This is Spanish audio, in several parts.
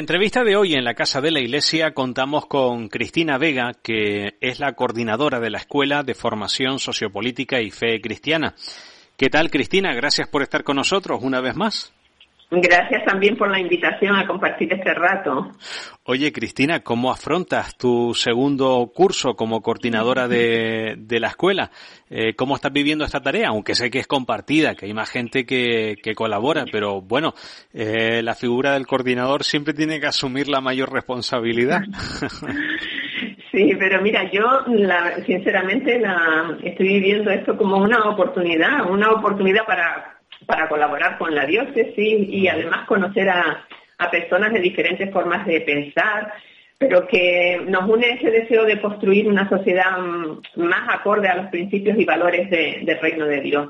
la entrevista de hoy en la Casa de la Iglesia contamos con Cristina Vega, que es la coordinadora de la Escuela de Formación Sociopolítica y Fe Cristiana. ¿Qué tal, Cristina? Gracias por estar con nosotros una vez más. Gracias también por la invitación a compartir este rato. Oye, Cristina, ¿cómo afrontas tu segundo curso como coordinadora de, la escuela? Eh, ¿Cómo estás viviendo esta tarea? Aunque sé que es compartida, que hay más gente que, colabora, pero bueno, eh, la figura del coordinador siempre tiene que asumir la mayor responsabilidad. Sí, pero mira, yo sinceramente la, estoy viviendo esto como una oportunidad, una oportunidad para para colaborar con la diócesis y además conocer a, personas de diferentes formas de pensar, pero que nos une ese deseo de construir una sociedad mm, más acorde a los principios y valores del reino de Dios.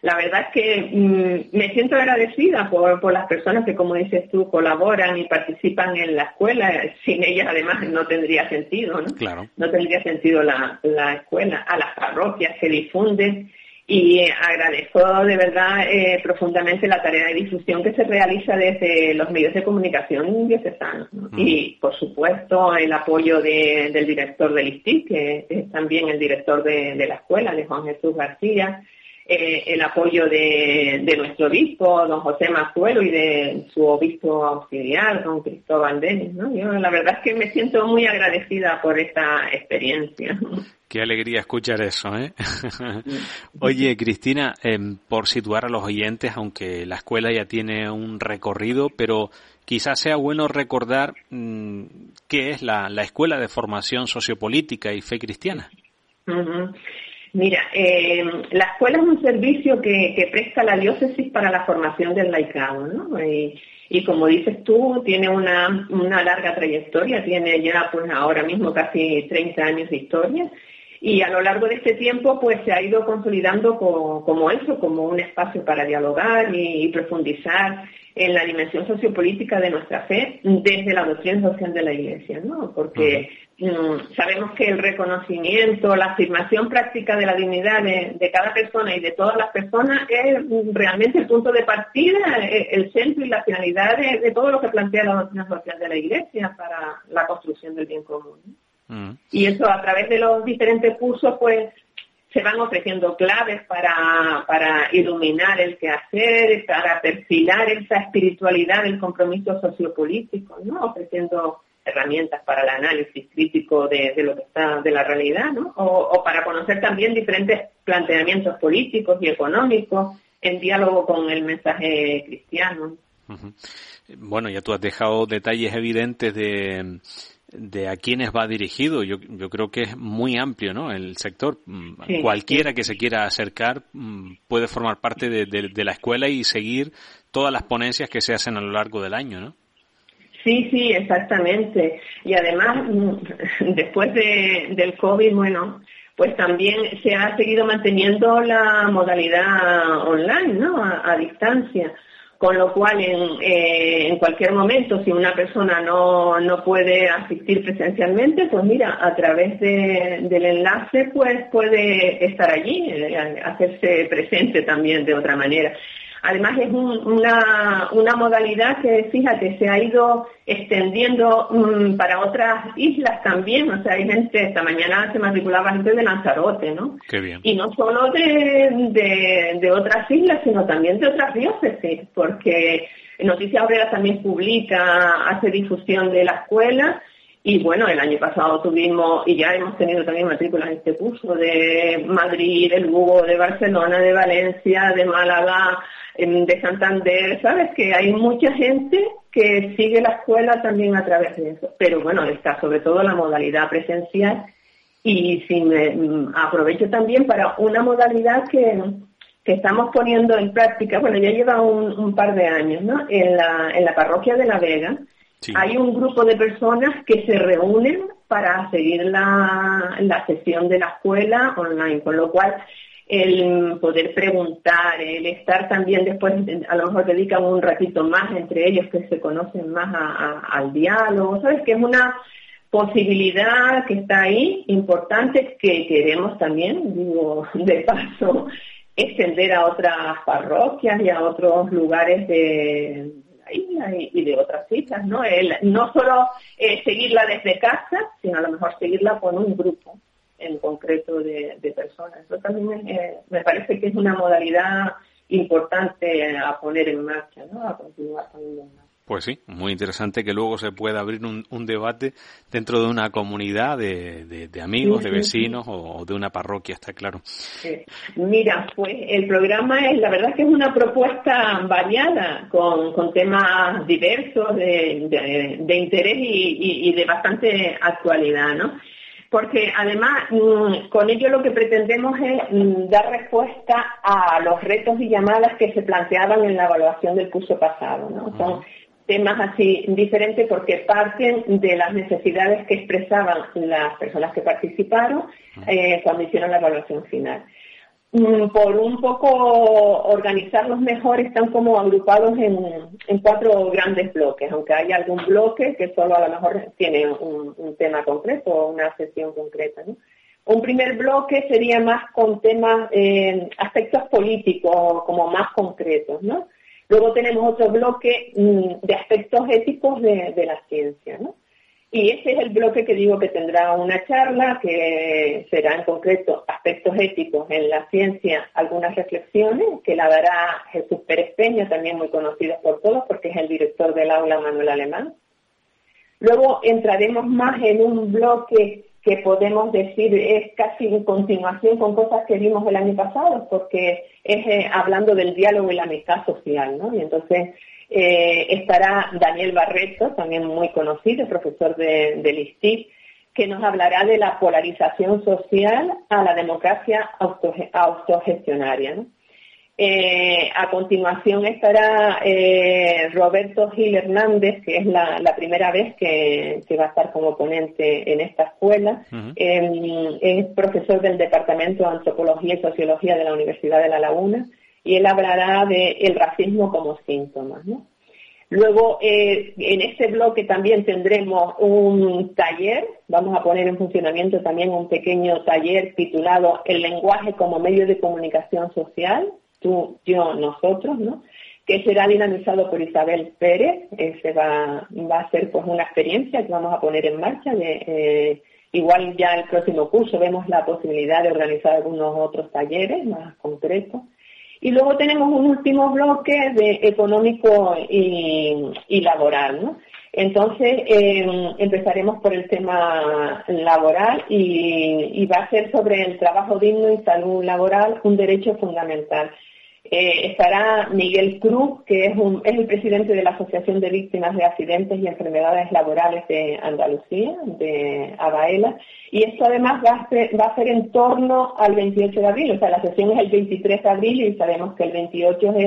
La verdad es que mm, me siento agradecida por, las personas que, como dices tú, colaboran y participan en la escuela. Sin ellas, además, no tendría sentido, ¿no? Claro. No tendría sentido la, la escuela. A las parroquias que difunden y agradezco de verdad eh, profundamente la tarea de difusión que se realiza desde los medios de comunicación diocesanos. Y, por supuesto, el apoyo del director del ISTIC, que es también el director de, de la escuela, de Juan Jesús García, eh, el apoyo de, nuestro obispo, don José Mazuelo, y de su obispo auxiliar, don Cristóbal Denis. ¿no? Yo la verdad es que me siento muy agradecida por esta experiencia. Qué alegría escuchar eso, ¿eh? Oye, Cristina, em, por situar a los oyentes, aunque la escuela ya tiene un recorrido, pero quizás sea bueno recordar mm, qué es la, Escuela de Formación Sociopolítica y Fe Cristiana. Mira, eh, la escuela es un servicio que, presta la diócesis para la formación del laicado, ¿no? Y, como dices tú, tiene una, larga trayectoria, tiene ya pues ahora mismo casi 30 años de historia y a lo largo de este tiempo pues se ha ido consolidando como, eso, como un espacio para dialogar y, profundizar en la dimensión sociopolítica de nuestra fe desde la doctrina social de la Iglesia, ¿no? Porque sabemos que el reconocimiento, la afirmación práctica de la dignidad de, cada persona y de todas las personas es realmente el punto de partida, eh, el centro y la finalidad de, de todo lo que plantea la doctrina social de la Iglesia para la construcción del bien común. Mm. Y eso a través de los diferentes cursos, pues se van ofreciendo claves para, para iluminar el quehacer, para perfilar esa espiritualidad del compromiso sociopolítico, ¿no? Ofreciendo herramientas para el análisis crítico de, lo que está de la realidad, ¿no? O, para conocer también diferentes planteamientos políticos y económicos en diálogo con el mensaje cristiano. Bueno, ya tú has dejado detalles evidentes de de a quiénes va dirigido. Yo, yo creo que es muy amplio, ¿no? El sector. Mm, cualquiera que se quiera acercar mm, puede formar parte de, la escuela y seguir todas las ponencias que se hacen a lo largo del año, ¿no? Sí, sí, exactamente. Y además, mm, después de, del COVID, bueno, pues también se ha seguido manteniendo la modalidad online, ¿no? a distancia con lo cual eh, en, cualquier momento, si una persona no, no, puede asistir presencialmente, pues mira, a través del enlace pues puede estar allí, eh, hacerse presente también de otra manera. Además es una, una, modalidad que, fíjate, se ha ido extendiendo mm, para otras islas también. O sea, hay gente, esta mañana se matriculaba gente de Lanzarote, ¿no? Qué bien. Y no solo de, de, otras islas, sino también de otras diócesis, porque Noticias Obreras también publica, hace difusión de la escuela. Y bueno, el año pasado tuvimos, y ya hemos tenido también matrículas en este curso, de Madrid, del Lugo, de Barcelona, de Valencia, de Málaga, de Santander, ¿sabes? Que hay mucha gente que sigue la escuela también a través de eso. Pero bueno, está sobre todo la modalidad presencial y si me mm, aprovecho también para una modalidad que, que estamos poniendo en práctica, bueno, ya lleva un, par de años, ¿no? En la, en la parroquia de La Vega hay un grupo de personas que se reúnen para seguir la, la sesión de la escuela online, con lo cual el poder preguntar, el estar también después, a lo mejor dedican un ratito más entre ellos que se conocen más al diálogo, ¿sabes? Que es una posibilidad que está ahí, importante, que queremos también, digo, de paso, extender a otras parroquias y a otros lugares de la isla y, de otras islas, ¿no? El, no solo eh, seguirla desde casa, sino a lo mejor seguirla con un grupo en concreto de, personas. Eso también eh, me parece que es una modalidad importante a poner en marcha, ¿no? A continuar poniendo en marcha. Pues sí, muy interesante que luego se pueda abrir un, debate dentro de una comunidad de, amigos, de vecinos o de una parroquia, está claro. Mira, pues el programa es, la verdad es que es una propuesta variada, con, con temas diversos, de, de interés y, y, de bastante actualidad, ¿no? porque además mm, con ello lo que pretendemos es mm, dar respuesta a los retos y llamadas que se planteaban en la evaluación del curso pasado. ¿no? Son temas así diferentes porque parten de las necesidades que expresaban las personas que participaron eh, cuando hicieron la evaluación final. Mm, por un poco organizarlos mejor, están como agrupados en, cuatro grandes bloques, aunque hay algún bloque que solo a lo mejor tiene un, tema concreto o una sesión concreta. Un primer bloque sería más con temas, eh, aspectos políticos, como más concretos, ¿no? Luego tenemos otro bloque mm, de aspectos éticos de, de la ciencia. Y ese es el bloque que digo que tendrá una charla, que será en concreto aspectos éticos en la ciencia, algunas reflexiones, que la dará Jesús Pérez Peña, también muy conocido por todos, porque es el director del aula Manuel Alemán. Luego entraremos más en un bloque que podemos decir es casi en continuación con cosas que vimos el año pasado, porque es eh, hablando del diálogo y la amistad social, ¿no? Y entonces eh, estará Daniel Barreto, también muy conocido, profesor de, del ISTIC, que nos hablará de la polarización social a la democracia autogestionaria. Eh, a continuación estará eh, Roberto Gil Hernández, que es la, primera vez que, va a estar como ponente en esta escuela. Em, es profesor del Departamento de Antropología y Sociología de la Universidad de La Laguna y él hablará de el racismo como síntoma. Luego, eh, en este bloque también tendremos un taller, vamos a poner en funcionamiento también un pequeño taller titulado El lenguaje como medio de comunicación social, tú, yo, nosotros, ¿no? que será dinamizado por Isabel Pérez. Ese va, va a ser pues una experiencia que vamos a poner en marcha. Eh, igual ya el próximo curso vemos la posibilidad de organizar algunos otros talleres más concretos. Y luego tenemos un último bloque de económico y, laboral, ¿no? Entonces, em, empezaremos por el tema laboral y, va a ser sobre el trabajo digno y salud laboral, un derecho fundamental. Eh, estará Miguel Cruz, que es, el presidente de la Asociación de Víctimas de Accidentes y Enfermedades Laborales de Andalucía, de Abaela, y esto además va a, ser, va a ser en torno al 28 de abril, o sea, la sesión es el 23 de abril y sabemos que el 28 es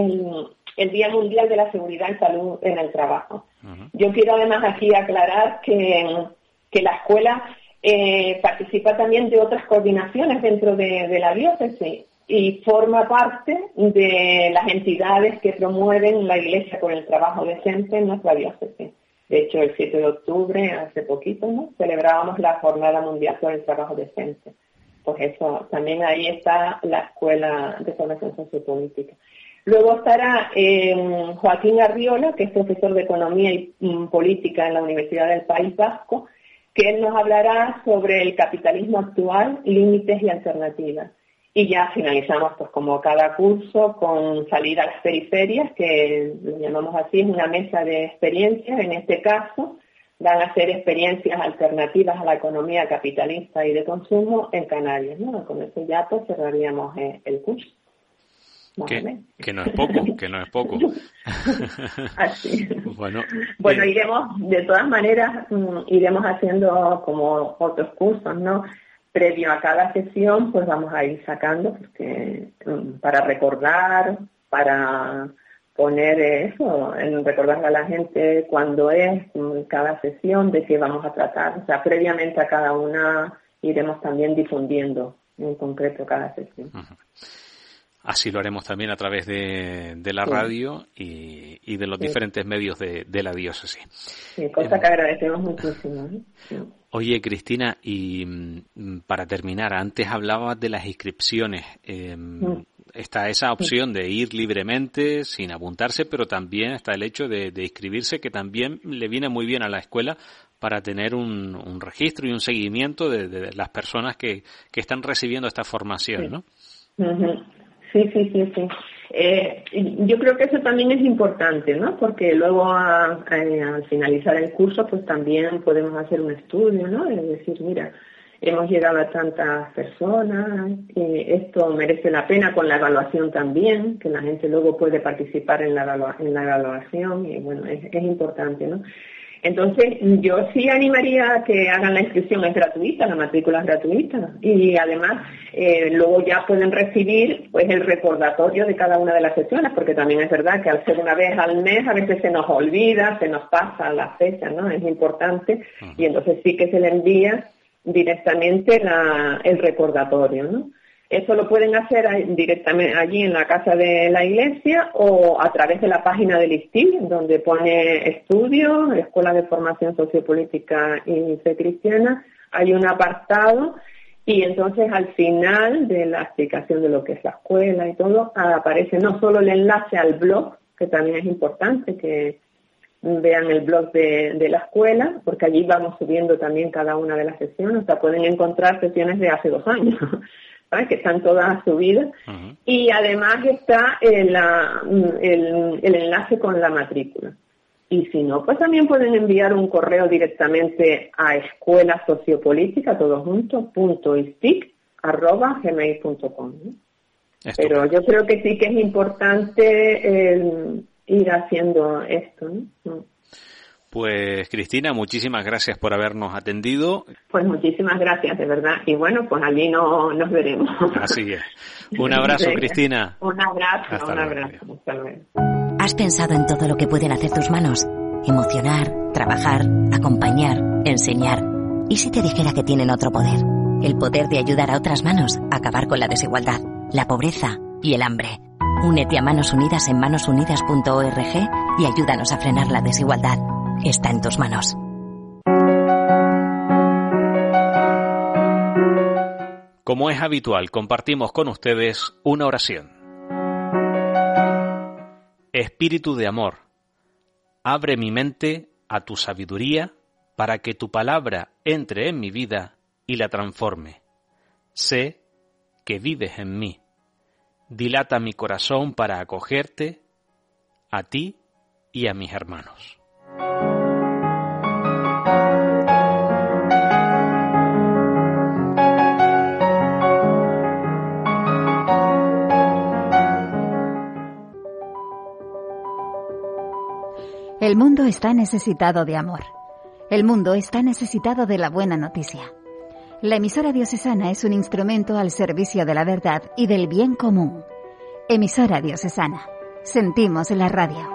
el, Día Mundial de la Seguridad y Salud en el Trabajo. Yo quiero además aquí aclarar que, que la escuela eh, participa también de otras coordinaciones dentro de, de la diócesis y forma parte de las entidades que promueven la Iglesia con el trabajo decente en nuestra diócesis. De hecho, el 7 de octubre, hace poquito, ¿no? celebrábamos la Jornada Mundial por el Trabajo Decente. Pues eso, también ahí está la Escuela de Formación Sociopolítica. Luego estará eh, Joaquín Arriola, que es profesor de Economía y mm, Política en la Universidad del País Vasco, que nos hablará sobre el capitalismo actual, límites y alternativas. Y ya finalizamos, pues como cada curso, con salir a las periferias, que lo llamamos así, es una mesa de experiencias. En este caso, van a ser experiencias alternativas a la economía capitalista y de consumo en Canarias. ¿no? Con eso ya pues cerraríamos eh, el curso. Que, no es poco, que no es poco. Así. Bueno, bueno eh, iremos, de todas maneras, mm, iremos haciendo como otros cursos, ¿no? Previo a cada sesión, pues vamos a ir sacando porque mm, para recordar, para poner eso, en recordarle a la gente cuándo es mm, cada sesión, de qué vamos a tratar. O sea, previamente a cada una iremos también difundiendo en concreto cada sesión. Así lo haremos también a través de, la radio y, de los diferentes medios de, la diócesis. Sí, cosa que agradecemos muchísimo. Oye, Cristina, y mm, para terminar, antes hablabas de las inscripciones. Em, está esa opción de ir libremente, sin apuntarse, pero también está el hecho de, inscribirse, que también le viene muy bien a la escuela para tener un, registro y un seguimiento de, las personas que, que, están recibiendo esta formación, ¿no? Sí, sí, sí, sí. Eh, yo creo que eso también es importante, ¿no? Porque luego al finalizar el curso, pues también podemos hacer un estudio, ¿no? Es decir, mira, hemos llegado a tantas personas, y esto merece la pena con la evaluación también, que la gente luego puede participar en la, en la evaluación y bueno, es importante, ¿no? Entonces, yo sí animaría a que hagan la inscripción, es gratuita, la matrícula es gratuita. Y además, eh, luego ya pueden recibir pues el recordatorio de cada una de las sesiones, porque también es verdad que al ser una vez al mes a veces se nos olvida, se nos pasa la fecha, ¿no? Es importante. Y entonces sí que se le envía directamente el recordatorio, ¿no? Eso lo pueden hacer directamente allí en la casa de la iglesia o a través de la página del ISTIL, donde pone estudio, Escuela de Formación Sociopolítica y Cristiana. Hay un apartado y entonces al final de la explicación de lo que es la escuela y todo, aparece no solo el enlace al blog, que también es importante que vean el blog de, la escuela, porque allí vamos subiendo también cada una de las sesiones, o sea, pueden encontrar sesiones de hace dos años. Que están todas subidas. Y además está el, el, enlace con la matrícula. Y si no, pues también pueden enviar un correo directamente a escuela sociopolítica, todo junto, punto arroba gmail.com. Pero yo creo que sí que es importante ir haciendo esto. ¿no? Pues Cristina, muchísimas gracias por habernos atendido. Pues muchísimas gracias, de verdad. Y bueno, pues allí no, nos veremos. Así es. Un abrazo, Cristina. Un abrazo, un abrazo. ¿Has pensado en todo lo que pueden hacer tus manos? Emocionar, trabajar, acompañar, enseñar. ¿Y si te dijera que tienen otro poder? El poder de ayudar a otras manos a acabar con la desigualdad, la pobreza y el hambre. Únete a Manos Unidas en manosunidas.org y ayúdanos a frenar la desigualdad está en tus manos. Como es habitual, compartimos con ustedes una oración. Espíritu de amor, abre mi mente a tu sabiduría para que tu palabra entre en mi vida y la transforme. Sé que vives en mí. Dilata mi corazón para acogerte a ti y a mis hermanos. El mundo está necesitado de amor. El mundo está necesitado de la buena noticia. La emisora diocesana es un instrumento al servicio de la verdad y del bien común. Emisora diocesana. Sentimos la radio.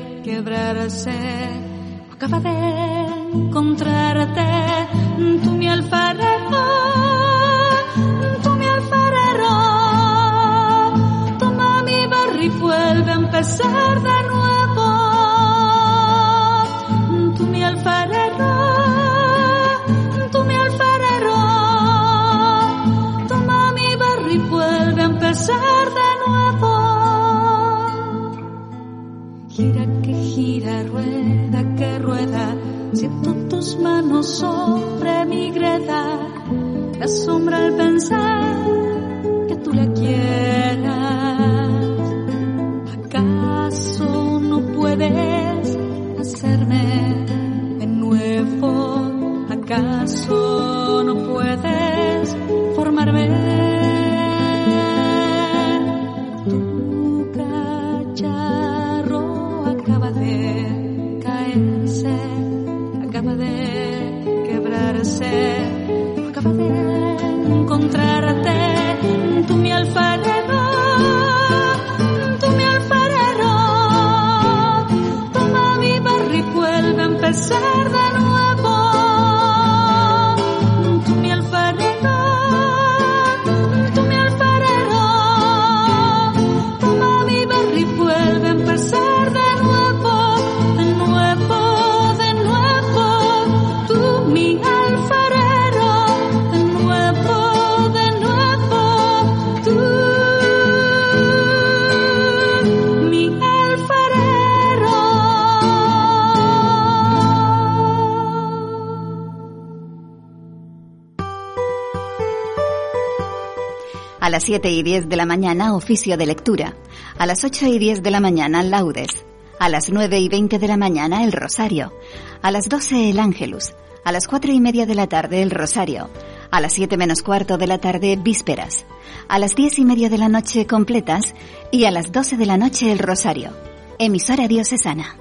quebrarse. Acaba de encontrarte, tú mi alfarero, tú mi alfarero. Toma mi barro y vuelve a empezar de nuevo. Las 7 y 10 de la mañana, oficio de lectura. A las 8 y 10 de la mañana, laudes. A las 9 y 20 de la mañana, el rosario. A las 12, el ángelus. A las 4 y media de la tarde, el rosario. A las 7 menos cuarto de la tarde, vísperas. A las 10 y media de la noche, completas. Y a las 12 de la noche, el rosario. Emisora diocesana.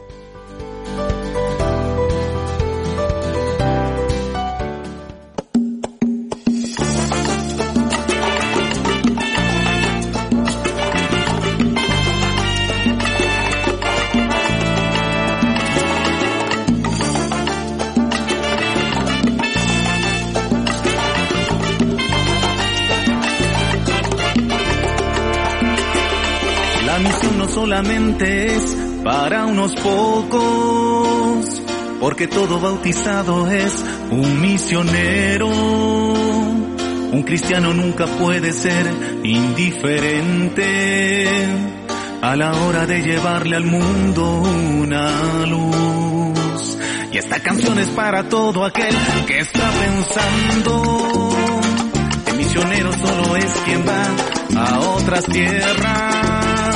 Solamente es para unos pocos, porque todo bautizado es un misionero. Un cristiano nunca puede ser indiferente a la hora de llevarle al mundo una luz. Y esta canción es para todo aquel que está pensando que misionero solo es quien va a otras tierras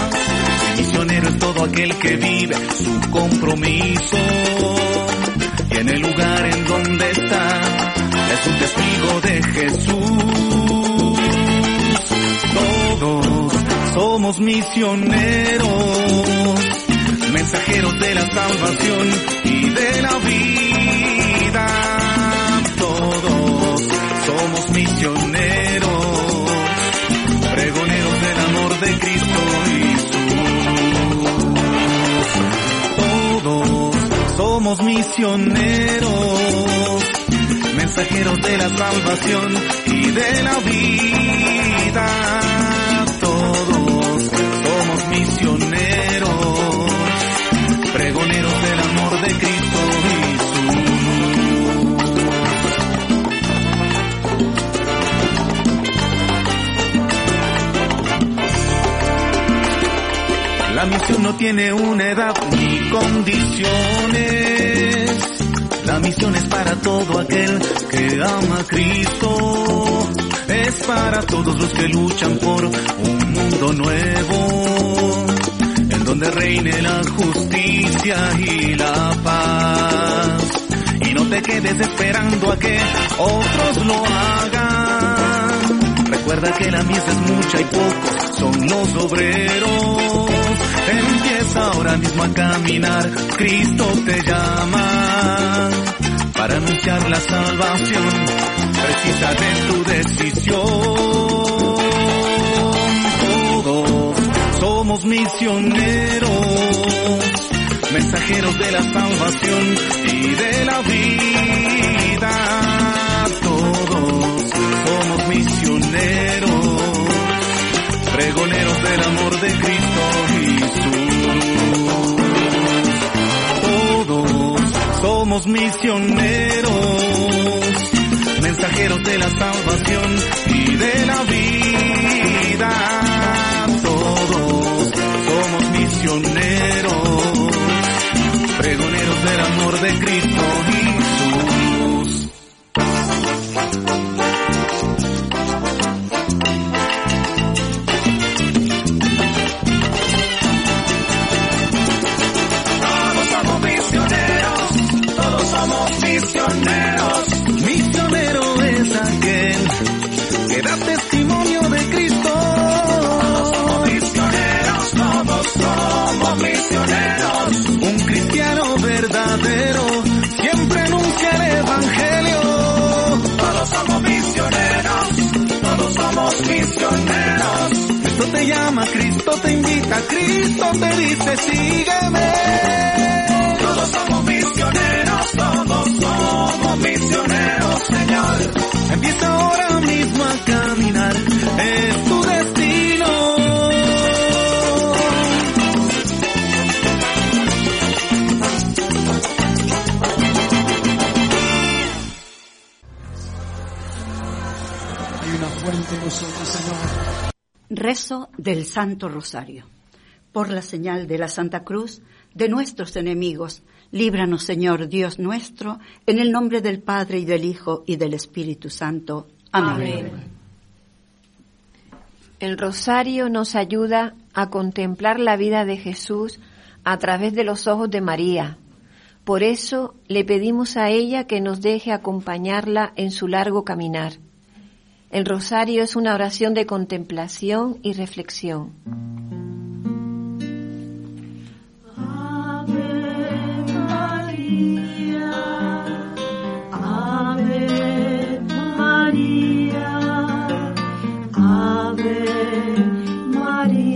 aquel que vive su compromiso y en el lugar en donde está es un testigo de Jesús. Todos somos misioneros, mensajeros de la salvación y de la vida. Mensajeros de la salvación y de la vida. Todos somos misioneros, pregoneros del amor de Cristo y La misión no tiene una edad ni condiciones. La misión es para todo aquel que ama a Cristo. Es para todos los que luchan por un mundo nuevo. En donde reine la justicia y la paz. Y no te quedes esperando a que otros lo hagan. Recuerda que la misa es mucha y pocos son los obreros. Ahora mismo a caminar, Cristo te llama para anunciar la salvación. Precisa de tu decisión. Todos somos misioneros, mensajeros de la salvación y de la vida. Todos somos misioneros pregoneros del amor de Cristo Jesús. Somos misioneros, mensajeros de la salvación y de la vida. Todos somos misioneros, pregoneros del amor de Cristo Jesús. Somos misioneros. Un cristiano verdadero siempre anuncia el Evangelio. Todos somos misioneros, todos somos misioneros. Cristo te llama, Cristo te invita, Cristo te dice sígueme. Todos somos misioneros, todos somos misioneros, Señor. Empieza ahora mismo a caminar, en nosotros, Señor. Rezo del Santo Rosario. Por la señal de la Santa Cruz de nuestros enemigos, líbranos, Señor Dios nuestro, en el nombre del Padre y del Hijo y del Espíritu Santo. Amén. El rosario nos ayuda a contemplar la vida de Jesús a través de los ojos de María. Por eso le pedimos a ella que nos deje acompañarla en su largo caminar. El rosario es una oración de contemplación y reflexión. Ave María, Ave María.